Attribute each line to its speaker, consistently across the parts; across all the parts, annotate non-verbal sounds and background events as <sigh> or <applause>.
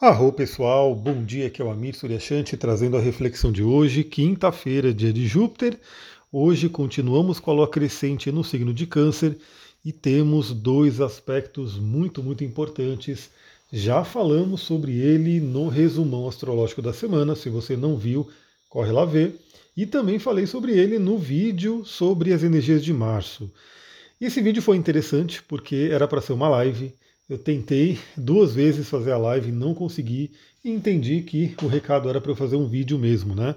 Speaker 1: Arro pessoal, bom dia, aqui é o Amir Suryashanti trazendo a reflexão de hoje, quinta-feira, dia de Júpiter. Hoje continuamos com a lua crescente no signo de Câncer e temos dois aspectos muito, muito importantes. Já falamos sobre ele no resumão astrológico da semana, se você não viu, corre lá ver. E também falei sobre ele no vídeo sobre as energias de março. Esse vídeo foi interessante porque era para ser uma live eu tentei duas vezes fazer a live, não consegui e entendi que o recado era para eu fazer um vídeo mesmo, né?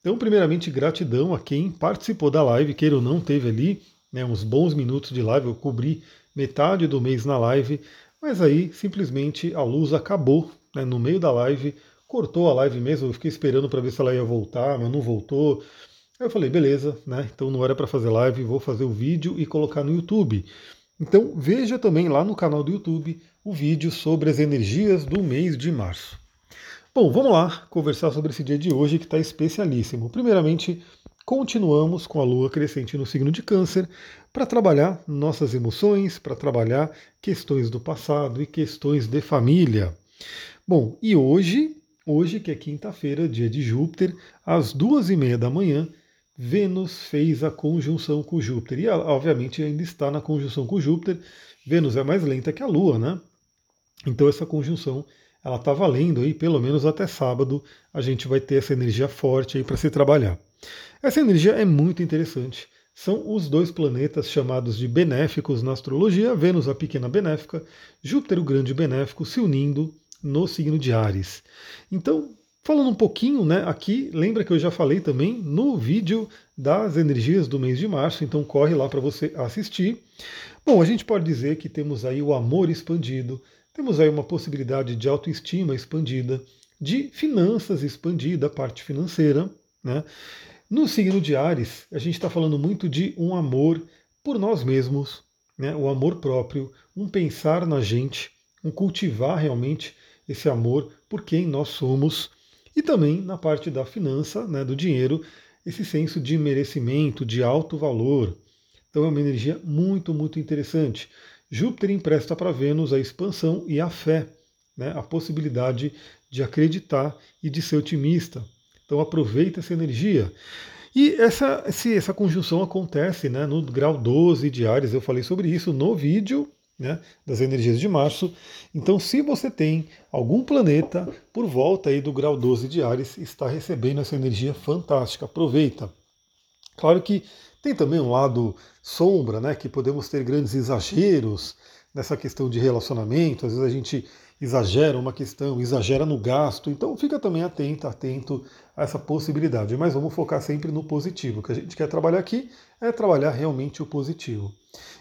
Speaker 1: Então, primeiramente, gratidão a quem participou da live, queira ou não, teve ali né, uns bons minutos de live, eu cobri metade do mês na live, mas aí simplesmente a luz acabou né, no meio da live, cortou a live mesmo, eu fiquei esperando para ver se ela ia voltar, mas não voltou. Aí eu falei, beleza, né? Então não era para fazer live, vou fazer o vídeo e colocar no YouTube. Então veja também lá no canal do YouTube o vídeo sobre as energias do mês de março. Bom, vamos lá conversar sobre esse dia de hoje que está especialíssimo. Primeiramente, continuamos com a lua crescente no signo de Câncer para trabalhar nossas emoções, para trabalhar questões do passado e questões de família. Bom, e hoje, hoje que é quinta-feira, dia de Júpiter, às duas e meia da manhã, Vênus fez a conjunção com Júpiter. E, obviamente, ainda está na conjunção com Júpiter. Vênus é mais lenta que a Lua, né? Então, essa conjunção ela está valendo aí, pelo menos até sábado, a gente vai ter essa energia forte aí para se trabalhar. Essa energia é muito interessante. São os dois planetas chamados de benéficos na astrologia, Vênus a pequena benéfica, Júpiter o grande benéfico, se unindo no signo de Ares. Então, Falando um pouquinho, né, aqui, lembra que eu já falei também no vídeo das energias do mês de março, então corre lá para você assistir. Bom, a gente pode dizer que temos aí o amor expandido, temos aí uma possibilidade de autoestima expandida, de finanças expandida, a parte financeira, né? No signo de Ares, a gente está falando muito de um amor por nós mesmos, né? o amor próprio, um pensar na gente, um cultivar realmente esse amor por quem nós somos. E também na parte da finança, né, do dinheiro, esse senso de merecimento, de alto valor. Então é uma energia muito, muito interessante. Júpiter empresta para Vênus a expansão e a fé, né, a possibilidade de acreditar e de ser otimista. Então aproveita essa energia. E essa, essa conjunção acontece né, no grau 12 de Ares, eu falei sobre isso no vídeo né, das energias de março. Então, se você tem algum planeta por volta aí do grau 12 de Ares, está recebendo essa energia fantástica, aproveita. Claro que tem também um lado sombra, né, que podemos ter grandes exageros nessa questão de relacionamento, às vezes a gente exagera uma questão, exagera no gasto, então fica também atento, atento a essa possibilidade, mas vamos focar sempre no positivo. O que a gente quer trabalhar aqui é trabalhar realmente o positivo.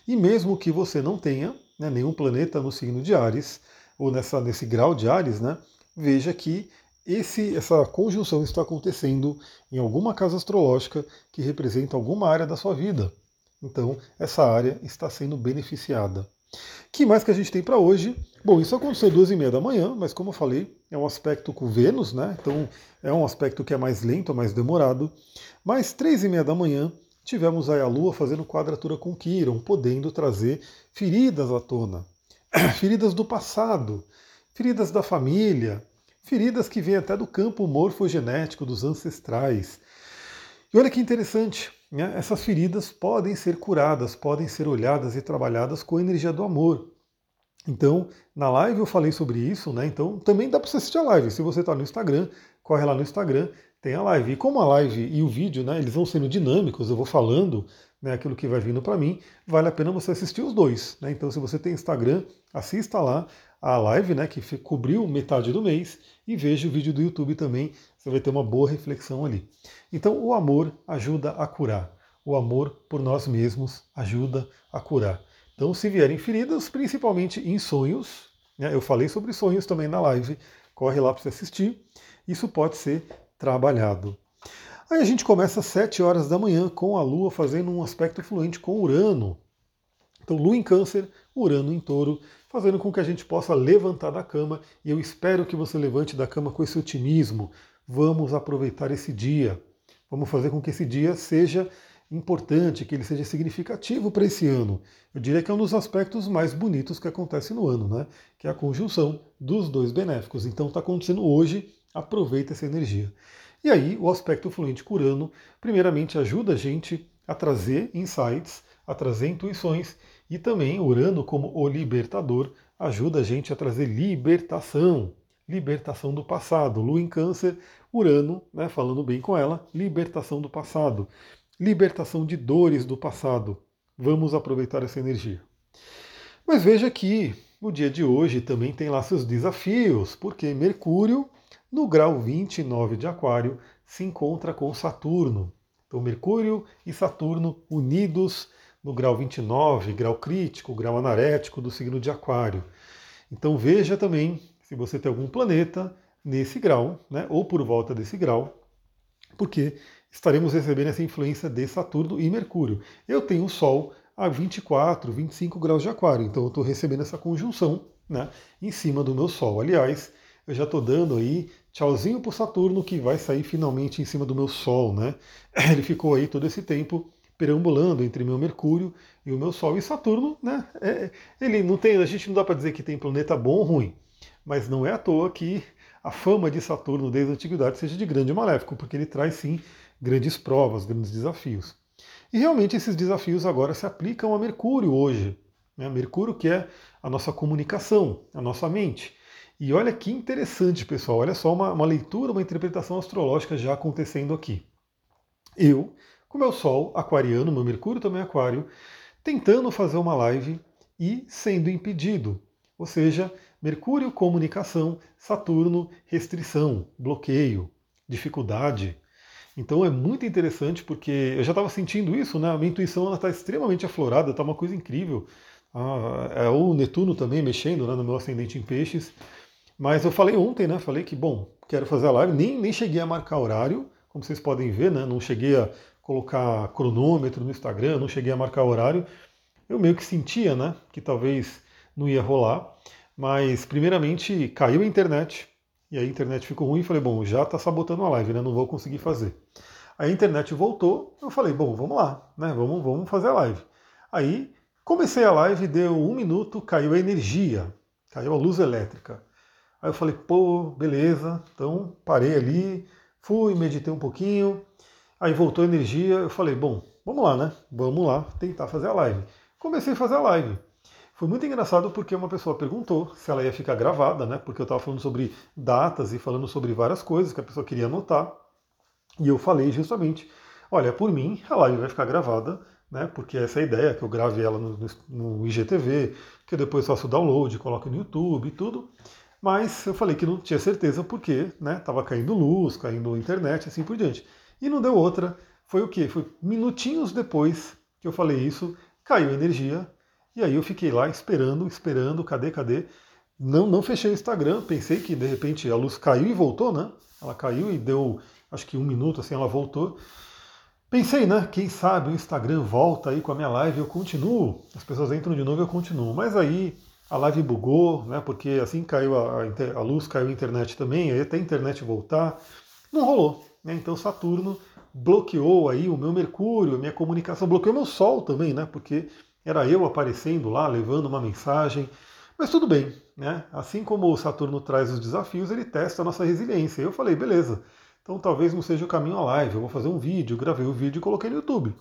Speaker 1: E mesmo que você não tenha né, nenhum planeta no signo de Ares, ou nessa, nesse grau de Ares, né, veja que esse, essa conjunção está acontecendo em alguma casa astrológica que representa alguma área da sua vida. Então, essa área está sendo beneficiada. que mais que a gente tem para hoje? Bom, isso aconteceu duas e meia da manhã, mas como eu falei, é um aspecto com Vênus, né? Então é um aspecto que é mais lento, mais demorado. Mas três e meia da manhã tivemos aí a Lua fazendo quadratura com Quiron, podendo trazer feridas à tona. <clears throat> feridas do passado, feridas da família, feridas que vêm até do campo morfogenético dos ancestrais. E olha que interessante, né? essas feridas podem ser curadas, podem ser olhadas e trabalhadas com a energia do amor. Então, na live eu falei sobre isso, né? Então também dá para você assistir a live. Se você está no Instagram, corre lá no Instagram tem a live. E como a live e o vídeo, né, eles vão sendo dinâmicos, eu vou falando né, aquilo que vai vindo para mim, vale a pena você assistir os dois. Né? Então, se você tem Instagram, assista lá a live, né, que cobriu metade do mês, e veja o vídeo do YouTube também, você vai ter uma boa reflexão ali. Então, o amor ajuda a curar. O amor por nós mesmos ajuda a curar. Então, se vierem feridas, principalmente em sonhos, né, eu falei sobre sonhos também na live, corre lá para você assistir. Isso pode ser trabalhado. Aí a gente começa às 7 horas da manhã com a Lua fazendo um aspecto fluente com Urano. Então, Lua em Câncer, Urano em Touro, fazendo com que a gente possa levantar da cama. E eu espero que você levante da cama com esse otimismo. Vamos aproveitar esse dia. Vamos fazer com que esse dia seja importante, que ele seja significativo para esse ano. Eu diria que é um dos aspectos mais bonitos que acontece no ano, né? Que é a conjunção dos dois benéficos. Então está acontecendo hoje, aproveita essa energia. E aí, o aspecto fluente curano, primeiramente, ajuda a gente a trazer insights, a trazer intuições, e também Urano, como o libertador, ajuda a gente a trazer libertação, libertação do passado. Lua em Câncer, Urano, né, falando bem com ela, libertação do passado, libertação de dores do passado. Vamos aproveitar essa energia. Mas veja que o dia de hoje também tem lá seus desafios, porque Mercúrio, no grau 29 de Aquário, se encontra com Saturno. Então, Mercúrio e Saturno unidos no grau 29, grau crítico, grau anarético do signo de Aquário. Então, veja também se você tem algum planeta nesse grau, né, ou por volta desse grau, porque estaremos recebendo essa influência de Saturno e Mercúrio. Eu tenho o Sol a 24, 25 graus de Aquário, então eu estou recebendo essa conjunção né, em cima do meu Sol. Aliás, eu já estou dando aí tchauzinho para Saturno que vai sair finalmente em cima do meu Sol, né? <laughs> Ele ficou aí todo esse tempo perambulando entre meu Mercúrio e o meu Sol. E Saturno, né? É, ele não tem, a gente não dá para dizer que tem planeta bom ou ruim, mas não é à toa que a fama de Saturno desde a antiguidade seja de grande maléfico, porque ele traz sim grandes provas, grandes desafios. E realmente esses desafios agora se aplicam a Mercúrio hoje. Né? Mercúrio que é a nossa comunicação, a nossa mente. E olha que interessante, pessoal. Olha só uma, uma leitura, uma interpretação astrológica já acontecendo aqui. Eu, com meu Sol aquariano, meu Mercúrio também aquário, tentando fazer uma live e sendo impedido. Ou seja, Mercúrio, comunicação, Saturno, restrição, bloqueio, dificuldade. Então é muito interessante porque eu já estava sentindo isso, né? A minha intuição está extremamente aflorada, está uma coisa incrível. Ah, é o Netuno também mexendo né, no meu ascendente em peixes. Mas eu falei ontem, né? Falei que, bom, quero fazer a live, nem, nem cheguei a marcar horário, como vocês podem ver, né? Não cheguei a colocar cronômetro no Instagram, não cheguei a marcar horário. Eu meio que sentia, né? Que talvez não ia rolar. Mas, primeiramente, caiu a internet, e a internet ficou ruim, falei, bom, já está sabotando a live, né? Não vou conseguir fazer. A internet voltou, eu falei, bom, vamos lá, né? Vamos, vamos fazer a live. Aí comecei a live, deu um minuto, caiu a energia, caiu a luz elétrica. Aí eu falei, pô, beleza. Então parei ali, fui, meditei um pouquinho. Aí voltou a energia. Eu falei, bom, vamos lá, né? Vamos lá tentar fazer a live. Comecei a fazer a live. Foi muito engraçado porque uma pessoa perguntou se ela ia ficar gravada, né? Porque eu estava falando sobre datas e falando sobre várias coisas que a pessoa queria anotar. E eu falei justamente, olha, por mim a live vai ficar gravada, né? Porque essa é a ideia, que eu grave ela no, no IGTV, que eu depois faço o download, coloco no YouTube e tudo. Mas eu falei que não tinha certeza porque né, caindo luz, caindo internet, assim por diante. E não deu outra. Foi o quê? Foi minutinhos depois que eu falei isso, caiu energia. E aí eu fiquei lá esperando, esperando, cadê, cadê? Não, não fechei o Instagram, pensei que de repente a luz caiu e voltou, né? Ela caiu e deu, acho que um minuto assim, ela voltou. Pensei, né? Quem sabe o Instagram volta aí com a minha live, eu continuo. As pessoas entram de novo, eu continuo. Mas aí a live bugou, né? Porque assim caiu a, a, luz, caiu a internet também, aí até a internet voltar, não rolou. Né? Então Saturno bloqueou aí o meu Mercúrio, a minha comunicação, bloqueou meu Sol também, né? Porque era eu aparecendo lá, levando uma mensagem. Mas tudo bem, né? Assim como o Saturno traz os desafios, ele testa a nossa resiliência. Eu falei, beleza, então talvez não seja o caminho à live, eu vou fazer um vídeo, gravei o vídeo e coloquei no YouTube.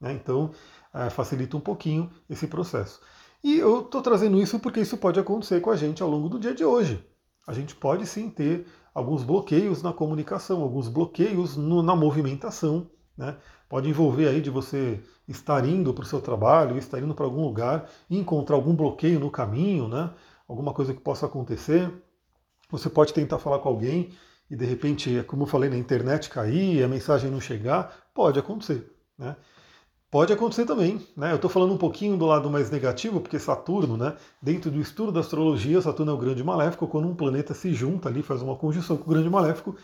Speaker 1: Né? Então é, facilita um pouquinho esse processo. E eu estou trazendo isso porque isso pode acontecer com a gente ao longo do dia de hoje. A gente pode sim ter alguns bloqueios na comunicação, alguns bloqueios no, na movimentação. Né? Pode envolver aí de você estar indo para o seu trabalho, estar indo para algum lugar e encontrar algum bloqueio no caminho, né? alguma coisa que possa acontecer. Você pode tentar falar com alguém e de repente, como eu falei, na internet cair, a mensagem não chegar, pode acontecer. Né? Pode acontecer também, né? Eu estou falando um pouquinho do lado mais negativo, porque Saturno, né? Dentro do estudo da astrologia, Saturno é o grande maléfico. Quando um planeta se junta ali, faz uma conjunção com o grande maléfico,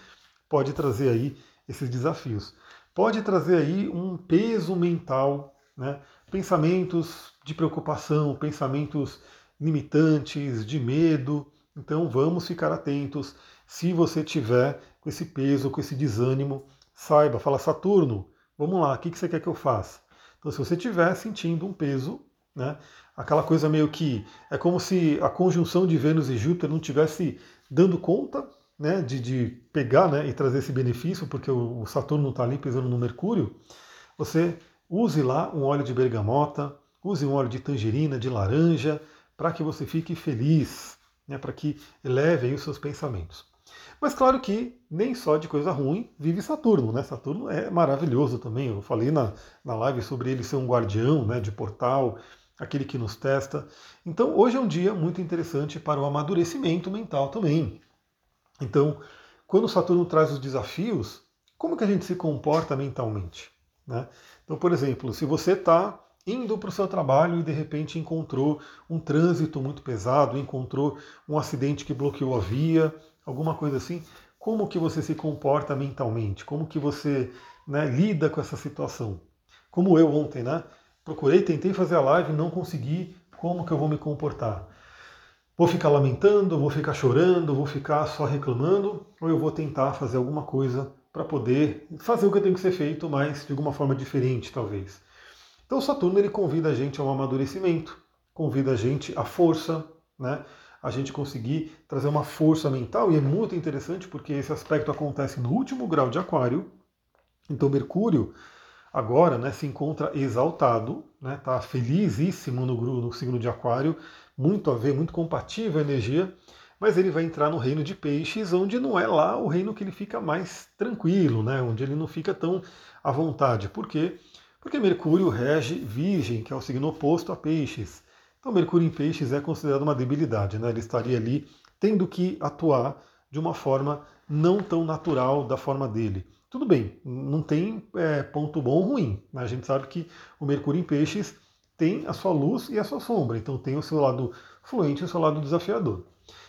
Speaker 1: pode trazer aí esses desafios. Pode trazer aí um peso mental, né? Pensamentos de preocupação, pensamentos limitantes, de medo. Então vamos ficar atentos. Se você tiver com esse peso, com esse desânimo, saiba, fala Saturno, vamos lá, o que, que você quer que eu faça? Então, se você estiver sentindo um peso, né, aquela coisa meio que é como se a conjunção de Vênus e Júpiter não tivesse dando conta né, de, de pegar né, e trazer esse benefício, porque o, Saturno não está ali pisando no Mercúrio, você use lá um óleo de bergamota, use um óleo de tangerina, de laranja, para que você fique feliz, né, para que eleve os seus pensamentos. Mas claro que nem só de coisa ruim vive Saturno, né? Saturno é maravilhoso também. Eu falei na, na live sobre ele ser um guardião né, de portal, aquele que nos testa. Então hoje é um dia muito interessante para o amadurecimento mental também. Então, quando Saturno traz os desafios, como que a gente se comporta mentalmente? Né? Então, por exemplo, se você está indo para o seu trabalho e de repente encontrou um trânsito muito pesado, encontrou um acidente que bloqueou a via, alguma coisa assim, como que você se comporta mentalmente? Como que você né, lida com essa situação? Como eu ontem, né? Procurei, tentei fazer a live, não consegui. Como que eu vou me comportar? Vou ficar lamentando, vou ficar chorando, vou ficar só reclamando, ou eu vou tentar fazer alguma coisa para poder fazer o que tem que ser feito, mas de alguma forma diferente, talvez. Então Saturno ele convida a gente ao amadurecimento, convida a gente à força, né? A gente conseguir trazer uma força mental e é muito interessante porque esse aspecto acontece no último grau de Aquário. Então Mercúrio agora, né, se encontra exaltado, né? Tá felizíssimo no, no signo de Aquário, muito a ver, muito compatível a energia mas ele vai entrar no reino de peixes, onde não é lá o reino que ele fica mais tranquilo, né? onde ele não fica tão à vontade. Por quê? Porque Mercúrio rege Virgem, que é o signo oposto a Peixes. Então, Mercúrio em Peixes é considerado uma debilidade, né? Ele estaria ali tendo que atuar de uma forma não tão natural da forma dele. Tudo bem, não tem é, ponto bom ou ruim. A gente sabe que o Mercúrio em Peixes tem a sua luz e a sua sombra, então tem o seu lado fluente e o seu lado desafiador.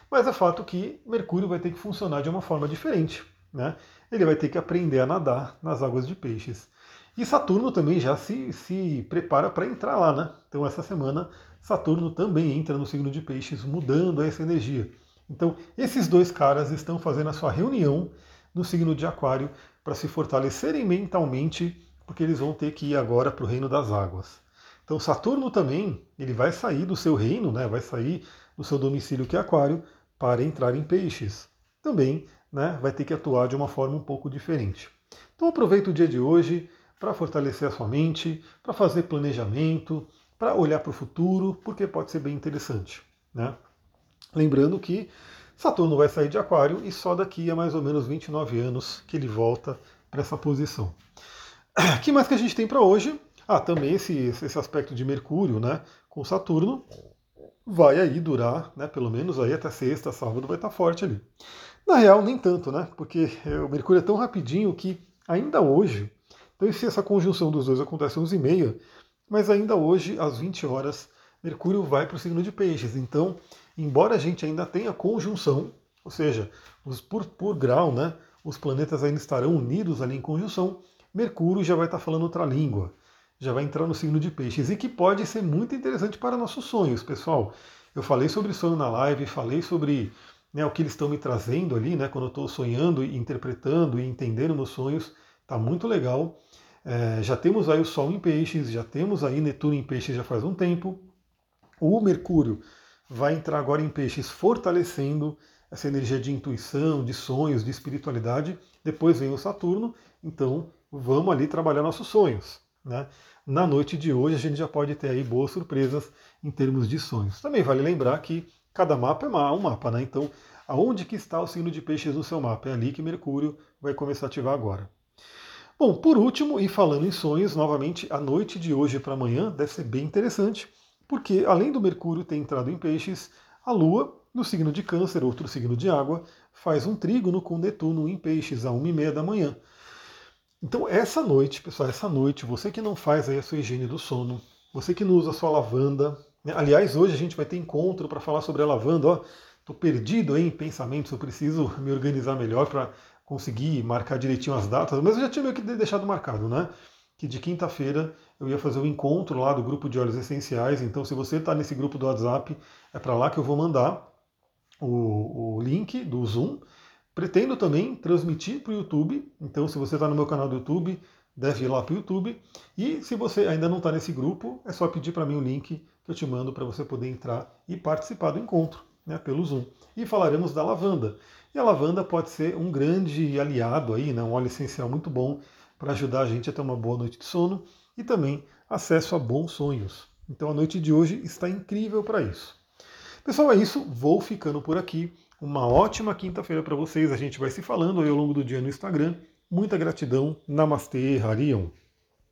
Speaker 1: Mas é fato que Mercúrio vai ter que funcionar de uma forma diferente. Né? Ele vai ter que aprender a nadar nas águas de peixes. E Saturno também já se, se prepara para entrar lá, né? Então essa semana Saturno também entra no signo de Peixes, mudando essa energia. Então esses dois caras estão fazendo a sua reunião no signo de Aquário para se fortalecerem mentalmente, porque eles vão ter que ir agora para o reino das águas. Então Saturno também ele vai sair do seu reino, né? Vai sair do seu domicílio que é Aquário para entrar em Peixes. Também, né? Vai ter que atuar de uma forma um pouco diferente. Então aproveita o dia de hoje para fortalecer a sua mente, para fazer planejamento, para olhar para o futuro, porque pode ser bem interessante. Né? Lembrando que Saturno vai sair de Aquário e só daqui a mais ou menos 29 anos que ele volta para essa posição. O <clears throat> que mais que a gente tem para hoje? Ah, também esse, esse aspecto de Mercúrio né, com Saturno vai aí durar, né, pelo menos aí até sexta, sábado vai estar forte ali. Na real, nem tanto, né? Porque o Mercúrio é tão rapidinho que ainda hoje então, se essa conjunção dos dois acontece às 11h30, mas ainda hoje, às 20 horas, Mercúrio vai para o signo de Peixes. Então, embora a gente ainda tenha conjunção, ou seja, os, por, por grau, né, os planetas ainda estarão unidos ali em conjunção, Mercúrio já vai estar falando outra língua, já vai entrar no signo de Peixes, e que pode ser muito interessante para nossos sonhos, pessoal. Eu falei sobre sonho na live, falei sobre né, o que eles estão me trazendo ali, né, quando eu estou sonhando, interpretando e entendendo meus sonhos. Está muito legal. É, já temos aí o Sol em peixes, já temos aí Netuno em peixes já faz um tempo. O Mercúrio vai entrar agora em peixes, fortalecendo essa energia de intuição, de sonhos, de espiritualidade. Depois vem o Saturno, então vamos ali trabalhar nossos sonhos. Né? Na noite de hoje a gente já pode ter aí boas surpresas em termos de sonhos. Também vale lembrar que cada mapa é um mapa, né? Então, aonde que está o signo de peixes no seu mapa? É ali que Mercúrio vai começar a ativar agora. Bom, por último, e falando em sonhos, novamente, a noite de hoje para amanhã deve ser bem interessante, porque além do Mercúrio ter entrado em peixes, a Lua, no signo de Câncer, outro signo de água, faz um trígono com Netuno em peixes, a 1h30 da manhã. Então, essa noite, pessoal, essa noite, você que não faz aí a sua higiene do sono, você que não usa a sua lavanda, né? aliás, hoje a gente vai ter encontro para falar sobre a lavanda, ó, estou perdido aí em pensamentos, eu preciso <laughs> me organizar melhor para conseguir marcar direitinho as datas, mas eu já tinha meio que deixado marcado, né? Que de quinta-feira eu ia fazer o um encontro lá do grupo de óleos essenciais. Então, se você está nesse grupo do WhatsApp, é para lá que eu vou mandar o, o link do Zoom. Pretendo também transmitir para o YouTube. Então, se você está no meu canal do YouTube, deve ir lá para o YouTube. E se você ainda não está nesse grupo, é só pedir para mim o link que eu te mando para você poder entrar e participar do encontro né, pelo Zoom. E falaremos da lavanda. E a lavanda pode ser um grande aliado aí, né, um óleo essencial muito bom para ajudar a gente a ter uma boa noite de sono e também acesso a bons sonhos. Então a noite de hoje está incrível para isso. Pessoal, é isso. Vou ficando por aqui. Uma ótima quinta-feira para vocês. A gente vai se falando aí ao longo do dia no Instagram. Muita gratidão. Namastê, Harion.